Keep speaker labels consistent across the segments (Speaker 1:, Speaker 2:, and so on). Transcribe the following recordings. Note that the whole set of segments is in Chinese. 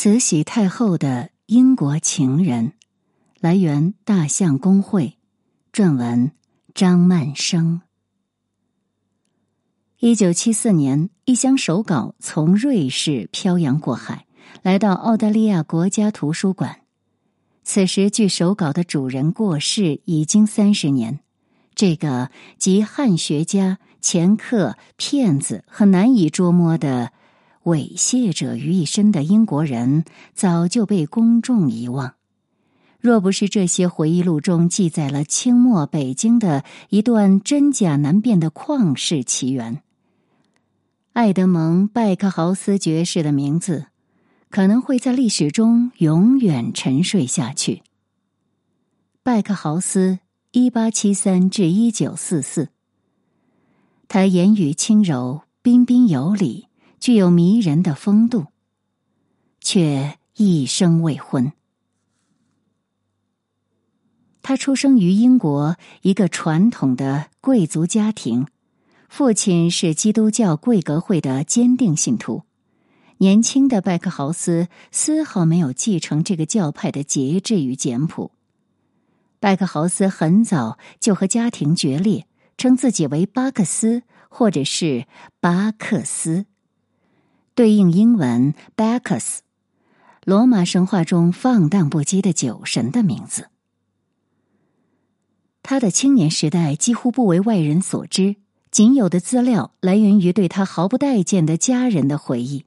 Speaker 1: 慈禧太后的英国情人，来源大象公会，撰文张曼生。一九七四年，一箱手稿从瑞士漂洋过海，来到澳大利亚国家图书馆。此时，据手稿的主人过世已经三十年。这个集汉学家、掮客、骗子和难以捉摸的。猥亵者于一身的英国人早就被公众遗忘。若不是这些回忆录中记载了清末北京的一段真假难辨的旷世奇缘，爱德蒙·拜克豪斯爵士的名字可能会在历史中永远沉睡下去。拜克豪斯，一八七三至一九四四，他言语轻柔，彬彬有礼。具有迷人的风度，却一生未婚。他出生于英国一个传统的贵族家庭，父亲是基督教贵格会的坚定信徒。年轻的拜克豪斯丝毫没有继承这个教派的节制与简朴。拜克豪斯很早就和家庭决裂，称自己为巴克斯或者是巴克斯。对应英文 Bacchus，罗马神话中放荡不羁的酒神的名字。他的青年时代几乎不为外人所知，仅有的资料来源于对他毫不待见的家人的回忆，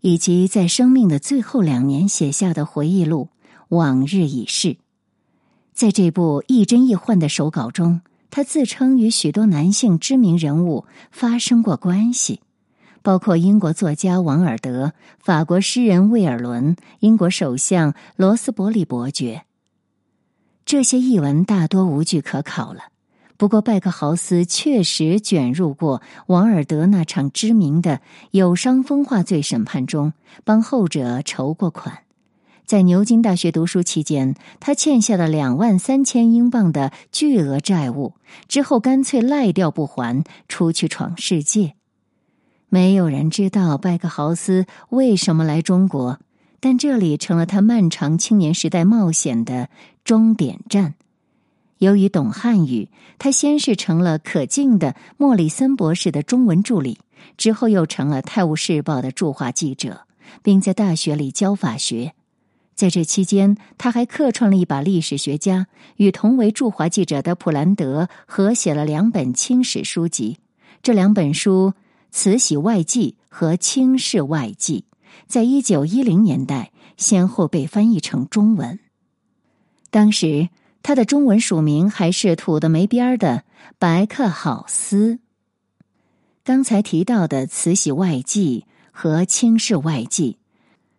Speaker 1: 以及在生命的最后两年写下的回忆录《往日已逝》。在这部亦真亦幻的手稿中，他自称与许多男性知名人物发生过关系。包括英国作家王尔德、法国诗人魏尔伦、英国首相罗斯伯里伯爵。这些译文大多无据可考了。不过，拜克豪斯确实卷入过王尔德那场知名的有伤风化罪审判中，帮后者筹过款。在牛津大学读书期间，他欠下了两万三千英镑的巨额债务，之后干脆赖掉不还，出去闯世界。没有人知道拜克豪斯为什么来中国，但这里成了他漫长青年时代冒险的终点站。由于懂汉语，他先是成了可敬的莫里森博士的中文助理，之后又成了《泰晤士报》的驻华记者，并在大学里教法学。在这期间，他还客串了一把历史学家，与同为驻华记者的普兰德合写了两本清史书籍。这两本书。《慈禧外记》和《清室外记》在一九一零年代先后被翻译成中文。当时他的中文署名还是土的没边儿的白克好斯。刚才提到的《慈禧外记》和《清室外记》，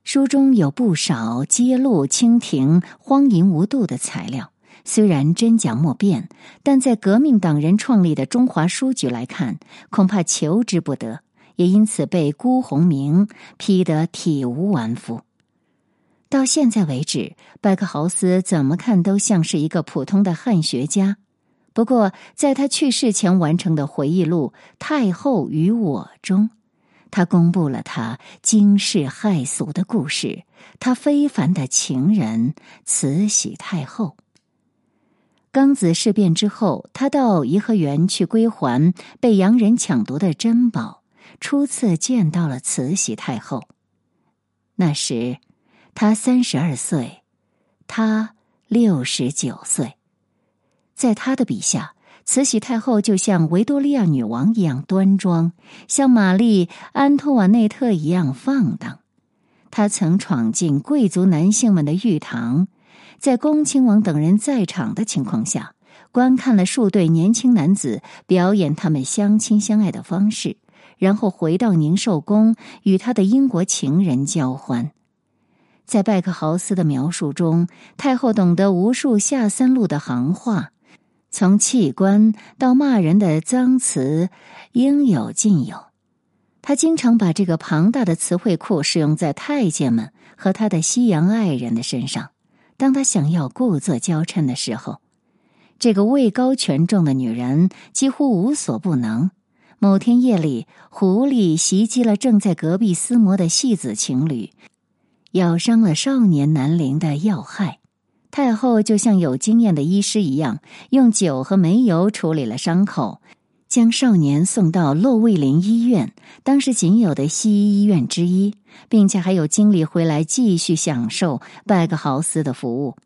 Speaker 1: 书中有不少揭露清廷荒淫无度的材料。虽然真假莫辨，但在革命党人创立的中华书局来看，恐怕求之不得，也因此被辜鸿铭批得体无完肤。到现在为止，拜克豪斯怎么看都像是一个普通的汉学家。不过，在他去世前完成的回忆录《太后与我》中，他公布了他惊世骇俗的故事：他非凡的情人慈禧太后。庚子事变之后，他到颐和园去归还被洋人抢夺的珍宝，初次见到了慈禧太后。那时，他三十二岁，他六十九岁。在他的笔下，慈禧太后就像维多利亚女王一样端庄，像玛丽安托瓦内特一样放荡。她曾闯进贵族男性们的浴堂。在恭亲王等人在场的情况下，观看了数对年轻男子表演他们相亲相爱的方式，然后回到宁寿宫与他的英国情人交欢。在拜克豪斯的描述中，太后懂得无数下三路的行话，从器官到骂人的脏词，应有尽有。他经常把这个庞大的词汇库使用在太监们和他的西洋爱人的身上。当他想要故作娇嗔的时候，这个位高权重的女人几乎无所不能。某天夜里，狐狸袭击了正在隔壁厮磨的戏子情侣，咬伤了少年南陵的要害。太后就像有经验的医师一样，用酒和煤油处理了伤口，将少年送到洛卫林医院，当时仅有的西医医院之一，并且还有精力回来继续享受拜克豪斯的服务。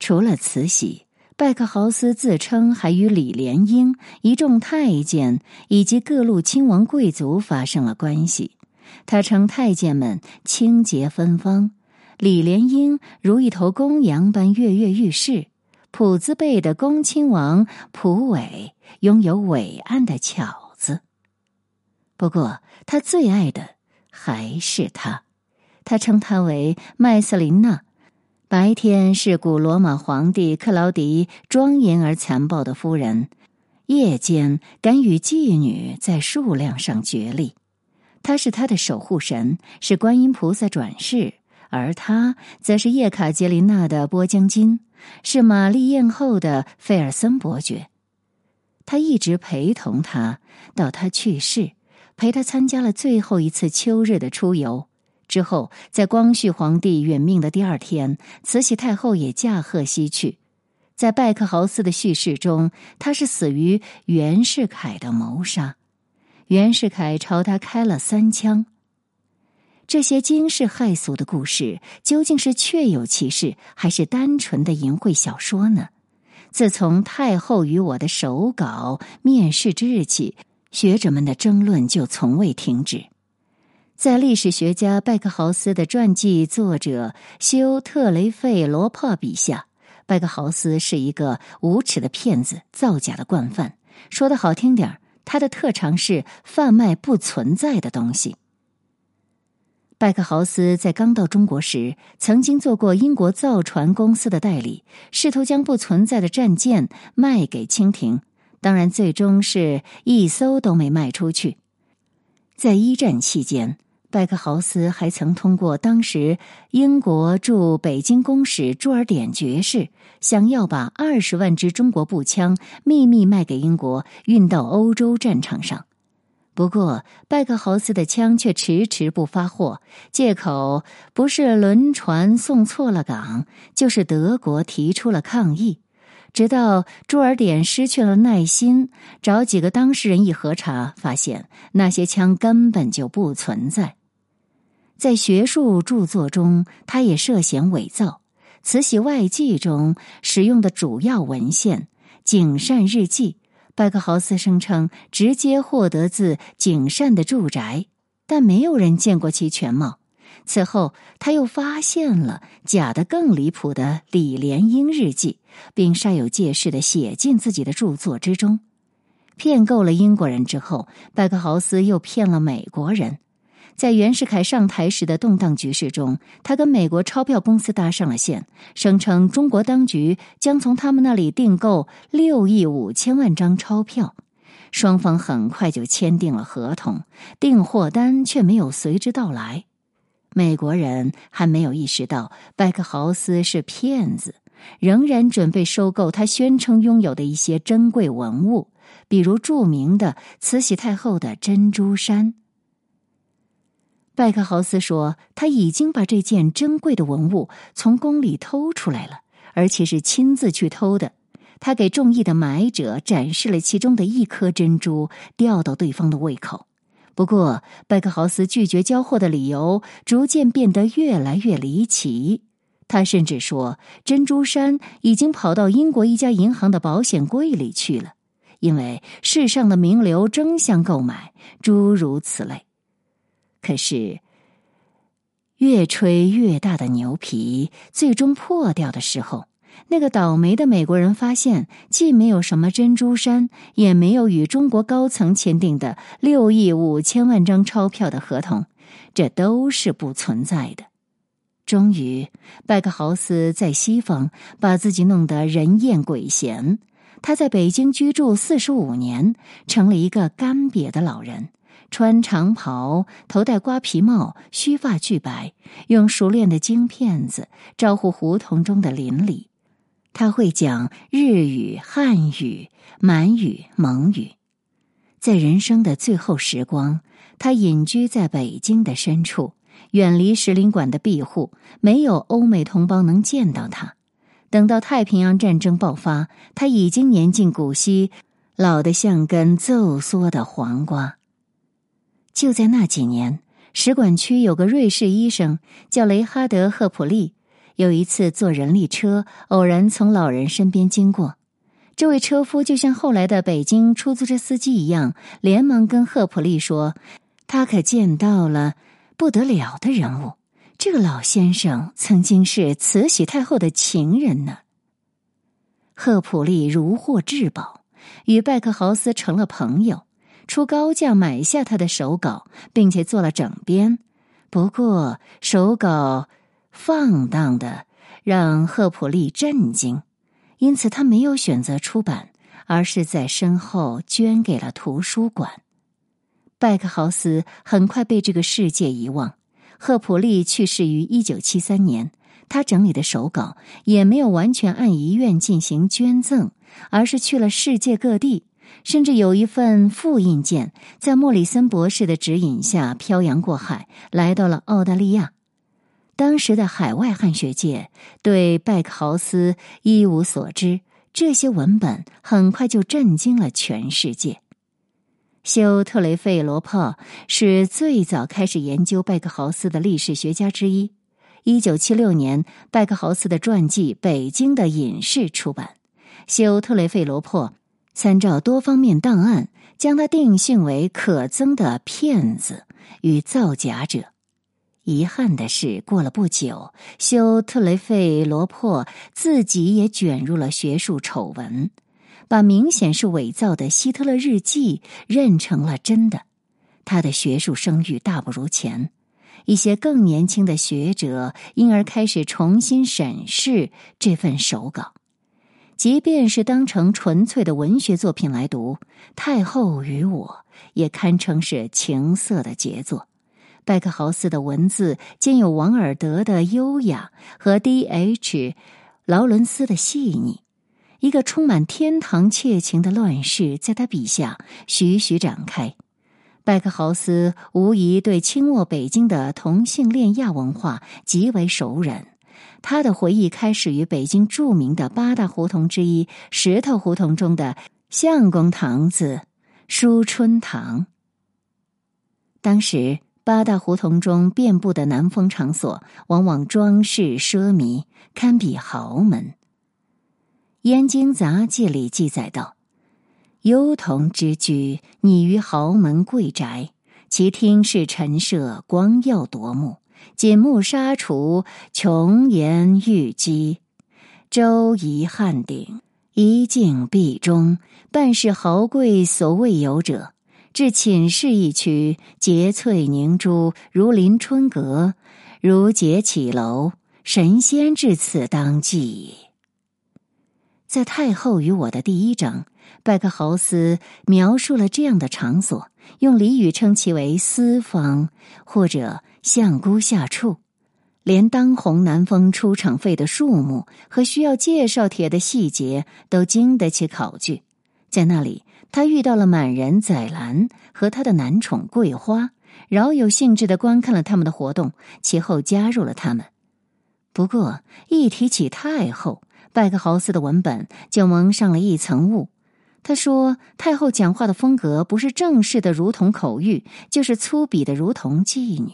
Speaker 1: 除了慈禧，拜克豪斯自称还与李莲英、一众太监以及各路亲王贵族发生了关系。他称太监们清洁芬芳。李莲英如一头公羊般跃跃欲试，普兹贝的恭亲王普伟拥有伟岸的巧子。不过，他最爱的还是他，他称她为麦瑟琳娜。白天是古罗马皇帝克劳迪庄严而残暴的夫人，夜间敢与妓女在数量上角力。他是他的守护神，是观音菩萨转世。而他则是叶卡捷琳娜的波江金，是玛丽艳后的费尔森伯爵。他一直陪同他到他去世，陪他参加了最后一次秋日的出游。之后，在光绪皇帝殒命的第二天，慈禧太后也驾鹤西去。在拜克豪斯的叙事中，他是死于袁世凯的谋杀。袁世凯朝他开了三枪。这些惊世骇俗的故事究竟是确有其事，还是单纯的淫秽小说呢？自从太后与我的手稿面世之日起，学者们的争论就从未停止。在历史学家拜克豪斯的传记作者修特雷费罗珀笔下，拜克豪斯是一个无耻的骗子、造假的惯犯。说的好听点儿，他的特长是贩卖不存在的东西。拜克豪斯在刚到中国时，曾经做过英国造船公司的代理，试图将不存在的战舰卖给清廷。当然，最终是一艘都没卖出去。在一战期间，拜克豪斯还曾通过当时英国驻北京公使朱尔典爵士，想要把二十万支中国步枪秘密卖给英国，运到欧洲战场上。不过，拜克豪斯的枪却迟迟不发货，借口不是轮船送错了港，就是德国提出了抗议。直到朱尔典失去了耐心，找几个当事人一核查，发现那些枪根本就不存在。在学术著作中，他也涉嫌伪造。慈禧外记中使用的主要文献《景善日记》。拜克豪斯声称直接获得自景善的住宅，但没有人见过其全貌。此后，他又发现了假的更离谱的李莲英日记，并煞有介事的写进自己的著作之中。骗够了英国人之后，拜克豪斯又骗了美国人。在袁世凯上台时的动荡局势中，他跟美国钞票公司搭上了线，声称中国当局将从他们那里订购六亿五千万张钞票。双方很快就签订了合同，订货单却没有随之到来。美国人还没有意识到拜克豪斯是骗子，仍然准备收购他宣称拥有的一些珍贵文物，比如著名的慈禧太后的珍珠衫。拜克豪斯说：“他已经把这件珍贵的文物从宫里偷出来了，而且是亲自去偷的。他给中意的买者展示了其中的一颗珍珠，吊到对方的胃口。不过，拜克豪斯拒绝交货的理由逐渐变得越来越离奇。他甚至说，珍珠山已经跑到英国一家银行的保险柜里去了，因为世上的名流争相购买，诸如此类。”可是，越吹越大的牛皮最终破掉的时候，那个倒霉的美国人发现，既没有什么珍珠山，也没有与中国高层签订的六亿五千万张钞票的合同，这都是不存在的。终于，拜克豪斯在西方把自己弄得人厌鬼嫌。他在北京居住四十五年，成了一个干瘪的老人。穿长袍，头戴瓜皮帽，须发俱白，用熟练的京片子招呼胡同中的邻里。他会讲日语、汉语、满语、蒙语。在人生的最后时光，他隐居在北京的深处，远离使领馆的庇护，没有欧美同胞能见到他。等到太平洋战争爆发，他已经年近古稀，老得像根皱缩的黄瓜。就在那几年，使馆区有个瑞士医生叫雷哈德·赫普利，有一次坐人力车，偶然从老人身边经过。这位车夫就像后来的北京出租车司机一样，连忙跟赫普利说：“他可见到了不得了的人物。”这个老先生曾经是慈禧太后的情人呢。赫普利如获至宝，与拜克豪斯成了朋友，出高价买下他的手稿，并且做了整编。不过手稿放荡的让赫普利震惊，因此他没有选择出版，而是在身后捐给了图书馆。拜克豪斯很快被这个世界遗忘。赫普利去世于一九七三年，他整理的手稿也没有完全按遗愿进行捐赠，而是去了世界各地，甚至有一份复印件在莫里森博士的指引下漂洋过海，来到了澳大利亚。当时的海外汉学界对拜克豪斯一无所知，这些文本很快就震惊了全世界。修特雷费罗珀是最早开始研究拜克豪斯的历史学家之一。一九七六年，拜克豪斯的传记《北京的隐士》出版。修特雷费罗珀参照多方面档案，将他定性为可憎的骗子与造假者。遗憾的是，过了不久，修特雷费罗珀自己也卷入了学术丑闻。把明显是伪造的希特勒日记认成了真的，他的学术声誉大不如前。一些更年轻的学者因而开始重新审视这份手稿，即便是当成纯粹的文学作品来读，《太后与我》也堪称是情色的杰作。拜克豪斯的文字兼有王尔德的优雅和 D.H. 劳伦斯的细腻。一个充满天堂窃情的乱世，在他笔下徐徐展开。拜克豪斯无疑对清末北京的同性恋亚文化极为熟稔。他的回忆开始于北京著名的八大胡同之一——石头胡同中的相公堂子淑春堂。当时，八大胡同中遍布的南风场所，往往装饰奢靡，堪比豪门。《燕京杂记》里记载道：“幽童之居，拟于豪门贵宅，其厅室陈设，光耀夺目，锦幕纱橱，琼檐玉几，周仪汉鼎，一镜壁中，半是豪贵所未有者。至寝室一区，洁翠凝珠，如临春阁，如结绮楼，神仙至此当记。”在《太后与我》的第一章，拜克豪斯描述了这样的场所，用俚语称其为“私房”或者“相姑下处”。连当红南风出场费的数目和需要介绍帖的细节都经得起考据。在那里，他遇到了满人宰兰和他的男宠桂花，饶有兴致的观看了他们的活动，其后加入了他们。不过，一提起太后，拜克豪斯的文本就蒙上了一层雾。他说，太后讲话的风格不是正式的，如同口谕，就是粗鄙的，如同妓女。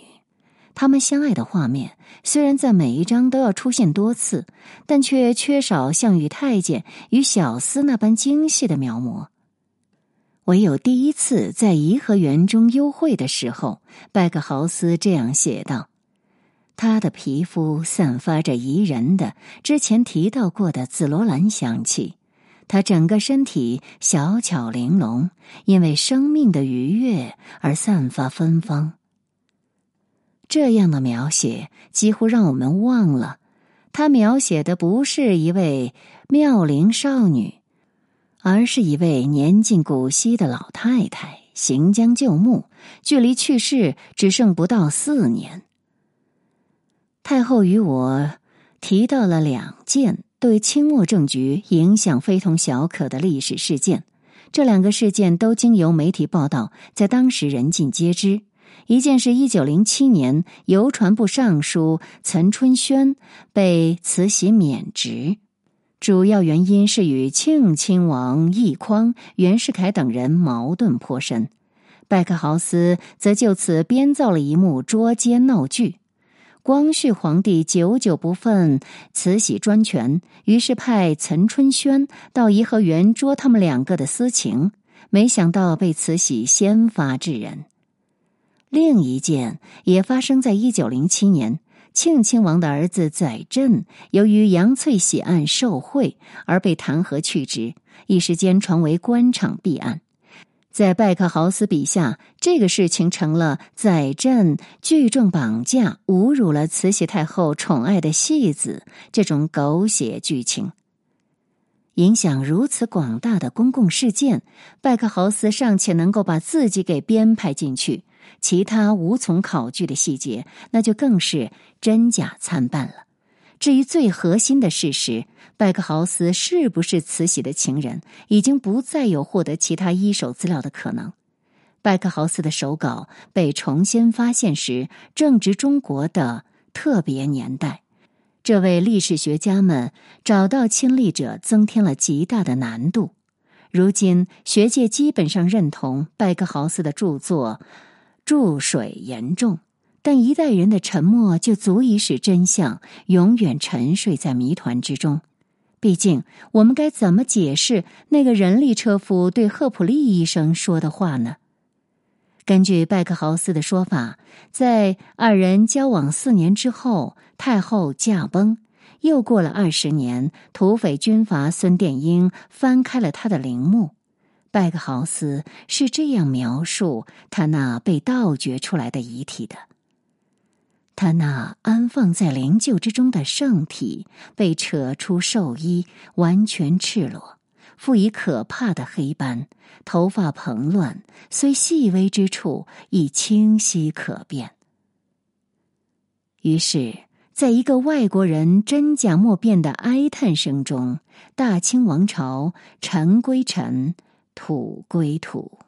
Speaker 1: 他们相爱的画面虽然在每一章都要出现多次，但却缺少像与太监与小厮那般精细的描摹。唯有第一次在颐和园中幽会的时候，拜克豪斯这样写道。他的皮肤散发着宜人的之前提到过的紫罗兰香气，他整个身体小巧玲珑，因为生命的愉悦而散发芬芳。这样的描写几乎让我们忘了，他描写的不是一位妙龄少女，而是一位年近古稀的老太太，行将就木，距离去世只剩不到四年。太后与我提到了两件对清末政局影响非同小可的历史事件，这两个事件都经由媒体报道，在当时人尽皆知。一件是一九零七年邮传部尚书岑春轩被慈禧免职，主要原因是与庆亲王奕匡、袁世凯等人矛盾颇深。拜克豪斯则就此编造了一幕捉奸闹剧。光绪皇帝久久不忿慈禧专权，于是派岑春轩到颐和园捉他们两个的私情，没想到被慈禧先发制人。另一件也发生在一九零七年，庆亲王的儿子载振由于杨翠喜案受贿而被弹劾去职，一时间传为官场弊案。在拜克豪斯笔下，这个事情成了载振聚众绑架、侮辱了慈禧太后宠爱的戏子这种狗血剧情。影响如此广大的公共事件，拜克豪斯尚且能够把自己给编排进去。其他无从考据的细节，那就更是真假参半了。至于最核心的事实，拜克豪斯是不是慈禧的情人，已经不再有获得其他一手资料的可能。拜克豪斯的手稿被重新发现时，正值中国的特别年代，这为历史学家们找到亲历者增添了极大的难度。如今，学界基本上认同拜克豪斯的著作。注水严重，但一代人的沉默就足以使真相永远沉睡在谜团之中。毕竟，我们该怎么解释那个人力车夫对赫普利医生说的话呢？根据拜克豪斯的说法，在二人交往四年之后，太后驾崩。又过了二十年，土匪军阀孙殿英翻开了他的陵墓。拜克豪斯是这样描述他那被盗掘出来的遗体的：他那安放在灵柩之中的圣体被扯出寿衣，完全赤裸，附以可怕的黑斑，头发蓬乱，虽细微之处亦清晰可辨。于是，在一个外国人真假莫辨的哀叹声中，大清王朝尘归尘。土归土。